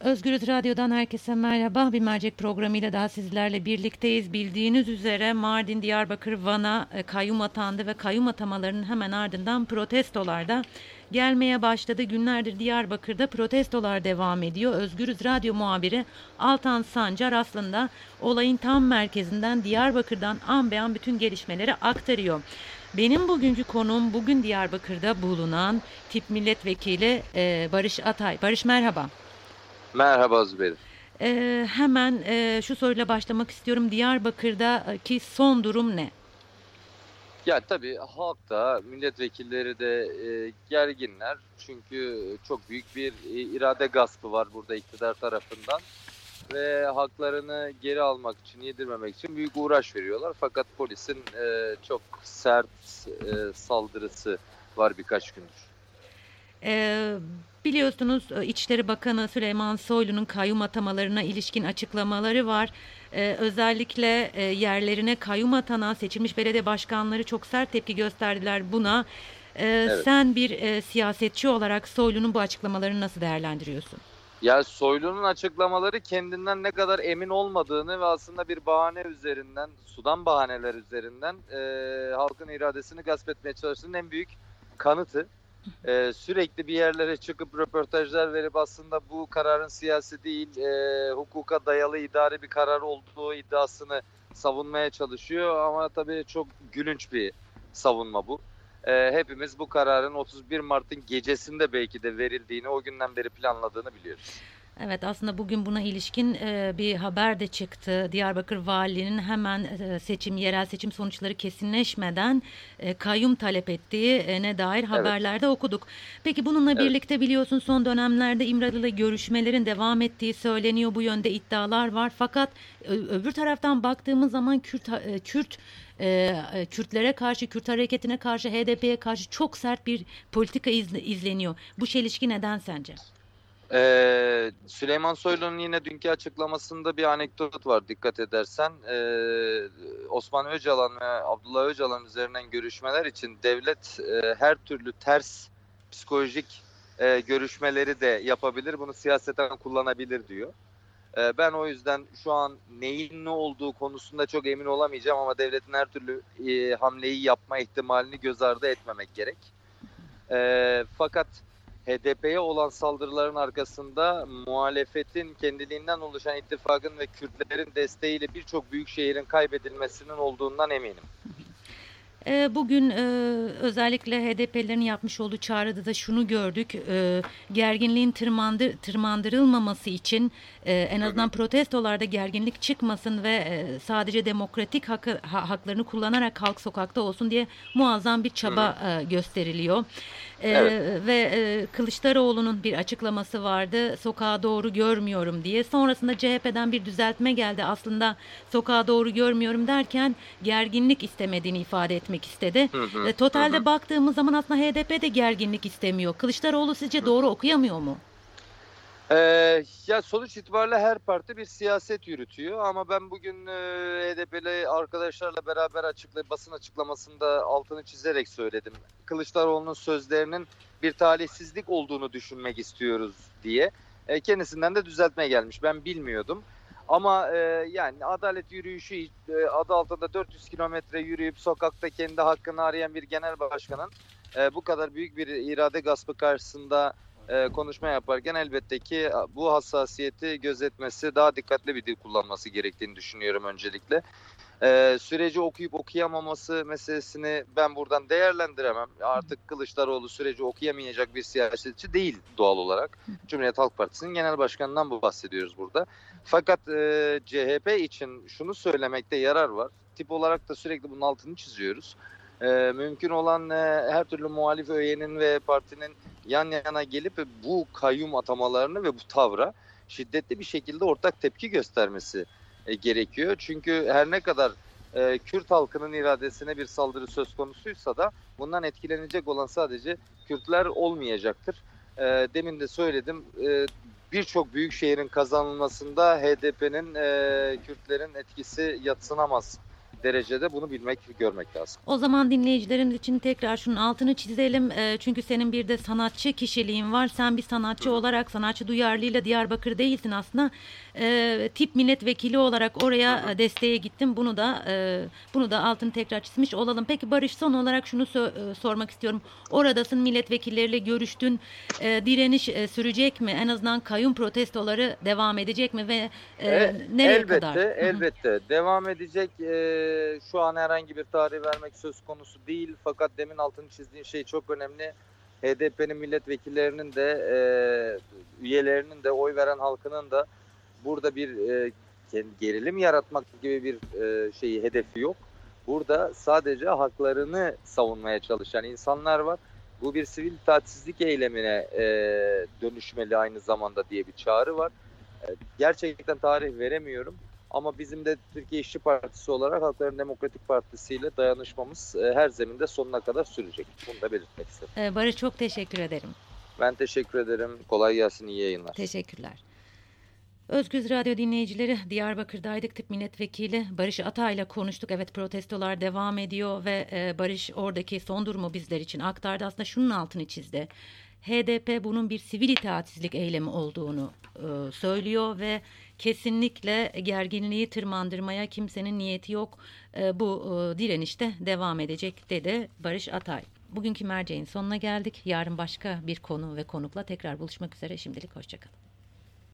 Özgürüz Radyo'dan herkese merhaba. Bir mercek programıyla daha sizlerle birlikteyiz. Bildiğiniz üzere Mardin, Diyarbakır, Van'a e, kayyum atandı ve kayyum atamalarının hemen ardından protestolarda gelmeye başladı. Günlerdir Diyarbakır'da protestolar devam ediyor. Özgürüz Radyo muhabiri Altan Sancar aslında olayın tam merkezinden Diyarbakır'dan an be an bütün gelişmeleri aktarıyor. Benim bugünkü konuğum bugün Diyarbakır'da bulunan tip milletvekili e, Barış Atay. Barış merhaba. Merhaba Zübeyir. Ee, hemen e, şu soruyla başlamak istiyorum. Diyarbakır'daki son durum ne? Ya tabii halk da milletvekilleri de e, gerginler. Çünkü çok büyük bir e, irade gaspı var burada iktidar tarafından. Ve haklarını geri almak için, yedirmemek için büyük uğraş veriyorlar. Fakat polisin e, çok sert e, saldırısı var birkaç gündür. Ee, biliyorsunuz e, İçişleri Bakanı Süleyman Soylu'nun kayyum atamalarına ilişkin açıklamaları var. Ee, özellikle e, yerlerine kayyum atanan seçilmiş belediye başkanları çok sert tepki gösterdiler buna. Ee, Evet. Sen bir e, siyasetçi olarak Soylu'nun bu açıklamalarını nasıl değerlendiriyorsun? Ya Soylu'nun açıklamaları kendinden ne kadar emin olmadığını ve aslında bir bahane üzerinden, sudan bahaneler üzerinden e, halkın iradesini gasp etmeye çalıştığının en büyük kanıtı. E, sürekli bir yerlere çıkıp röportajlar verip aslında bu kararın siyasi değil, e, hukuka dayalı idari bir karar olduğu iddiasını savunmaya çalışıyor. Ama tabii çok gülünç bir savunma bu. E, hepimiz bu kararın 31 Mart'ın gecesinde belki de verildiğini, o günden beri planladığını biliyoruz. Evet aslında bugün buna ilişkin e, bir haber de çıktı. Diyarbakır Valiliğinin hemen e, seçim, yerel seçim sonuçları kesinleşmeden e, kayyum talep ettiği e, ne dair haberlerde okuduk. Peki bununla Evet. birlikte biliyorsun son dönemlerde İmralı'yla görüşmelerin devam ettiği söyleniyor. Bu yönde iddialar var. Fakat öbür taraftan baktığımız zaman Kürt, Kürt e, Kürtlere karşı, Kürt hareketine karşı, HDP'ye karşı çok sert bir politika izle- izleniyor. Bu çelişki neden sence? Ee, Süleyman Soylu'nun yine dünkü açıklamasında bir anekdot var dikkat edersen. Ee, Osman Öcalan ve Abdullah Öcalan üzerinden görüşmeler için devlet e, her türlü ters psikolojik e, görüşmeleri de yapabilir. Bunu siyaseten kullanabilir diyor. Ee, ben o yüzden şu an neyin ne olduğu konusunda çok emin olamayacağım ama devletin her türlü e, hamleyi yapma ihtimalini göz ardı etmemek gerek. Ee, fakat HDP'ye olan saldırıların arkasında muhalefetin kendiliğinden oluşan ittifakın ve Kürtlerin desteğiyle birçok büyük şehrin kaybedilmesinin olduğundan eminim. E, Bugün e, özellikle HDP'lerin yapmış olduğu çağrıda da şunu gördük. E, Gerginliğin tırmandır, tırmandırılmaması için e, en azından protestolarda gerginlik çıkmasın ve e, sadece demokratik hakkı, ha- haklarını kullanarak halk sokakta olsun diye muazzam bir çaba gösteriliyor. E, Evet. Ve e, Kılıçdaroğlu'nun bir açıklaması vardı. Sokağa doğru görmüyorum diye. Sonrasında CHP'den bir düzeltme geldi. Aslında sokağa doğru görmüyorum derken gerginlik istemediğini ifade etmek istedi. Hı hı, E, Totalde hı hı. baktığımız zaman aslında HDP de gerginlik istemiyor. Kılıçdaroğlu sizce doğru okuyamıyor mu? Ee, ya sonuç itibariyle her parti bir siyaset yürütüyor ama ben bugün e, HDP'li arkadaşlarla beraber açıkla, basın açıklamasında altını çizerek söyledim. Kılıçdaroğlu'nun sözlerinin bir talihsizlik olduğunu düşünmek istiyoruz diye. E, kendisinden de düzeltme gelmiş. Ben bilmiyordum. Ama e, yani adalet yürüyüşü e, adı altında 400 kilometre yürüyüp sokakta kendi hakkını arayan bir genel başkanın e, bu kadar büyük bir irade gaspı karşısında e, konuşma yaparken elbette ki bu hassasiyeti gözetmesi, daha dikkatli bir dil kullanması gerektiğini düşünüyorum öncelikle. E, süreci okuyup okuyamaması meselesini ben buradan değerlendiremem. Artık Kılıçdaroğlu süreci okuyamayacak bir siyasetçi değil doğal olarak. Cumhuriyet Halk Partisi'nin genel başkanından bu bahsediyoruz burada. Fakat e, CHP için şunu söylemekte yarar var. Tip olarak da sürekli bunun altını çiziyoruz. E, mümkün olan e, her türlü muhalif öğenin ve partinin yan yana gelip bu kayyum atamalarını ve bu tavra şiddetli bir şekilde ortak tepki göstermesi e, gerekiyor. Çünkü her ne kadar e, Kürt halkının iradesine bir saldırı söz konusuysa da bundan etkilenecek olan sadece Kürtler olmayacaktır. E, demin de söyledim e, birçok büyük şehrin kazanılmasında HDP'nin e, Kürtlerin etkisi yatsınamaz derecede bunu bilmek, görmek lazım. O zaman dinleyicilerimiz için tekrar şunun altını çizelim. E, çünkü senin bir de sanatçı kişiliğin var. Sen bir sanatçı olarak sanatçı duyarlılığıyla Diyarbakır değilsin aslında. E, tip milletvekili olarak oraya e, desteğe gittim. Bunu da e, bunu da altını tekrar çizmiş olalım. Peki Barış son olarak şunu sö- e, sormak istiyorum. Oradasın milletvekilleriyle görüştün. E, direniş e, sürecek mi? En azından kayyum protestoları devam edecek mi ve e, E, nereye elbette, kadar? Hı hı. elbette. Devam edecek. Ee, şu an herhangi bir tarih vermek söz konusu değil. Fakat demin altını çizdiğin şey çok önemli. HDP'nin milletvekillerinin de e, üyelerinin de oy veren halkının da burada bir e, gerilim yaratmak gibi bir e, şeyi hedefi yok. Burada sadece haklarını savunmaya çalışan insanlar var. Bu bir sivil itaatsizlik eylemine e, dönüşmeli aynı zamanda diye bir çağrı var. E, gerçekten tarih veremiyorum. Ama bizim de Türkiye İşçi Partisi olarak Halkların Demokratik Partisi ile dayanışmamız e, her zeminde sonuna kadar sürecek. Bunu da belirtmek istedim. E, Barış çok teşekkür ederim. Ben teşekkür ederim. Kolay gelsin. iyi yayınlar. Teşekkürler. Özgüz Radyo dinleyicileri Diyarbakır'daydık tip milletvekili Barış Atay'la konuştuk. Evet protestolar devam ediyor ve e, Barış oradaki son durumu bizler için aktardı. Aslında şunun altını çizdi. HDP bunun bir sivil itaatsizlik eylemi olduğunu e, söylüyor ve kesinlikle gerginliği tırmandırmaya kimsenin niyeti yok. E, bu e, direnişte devam edecek dedi Barış Atay. Bugünkü merceğin sonuna geldik. Yarın başka bir konu ve konukla tekrar buluşmak üzere. Şimdilik hoşçakalın.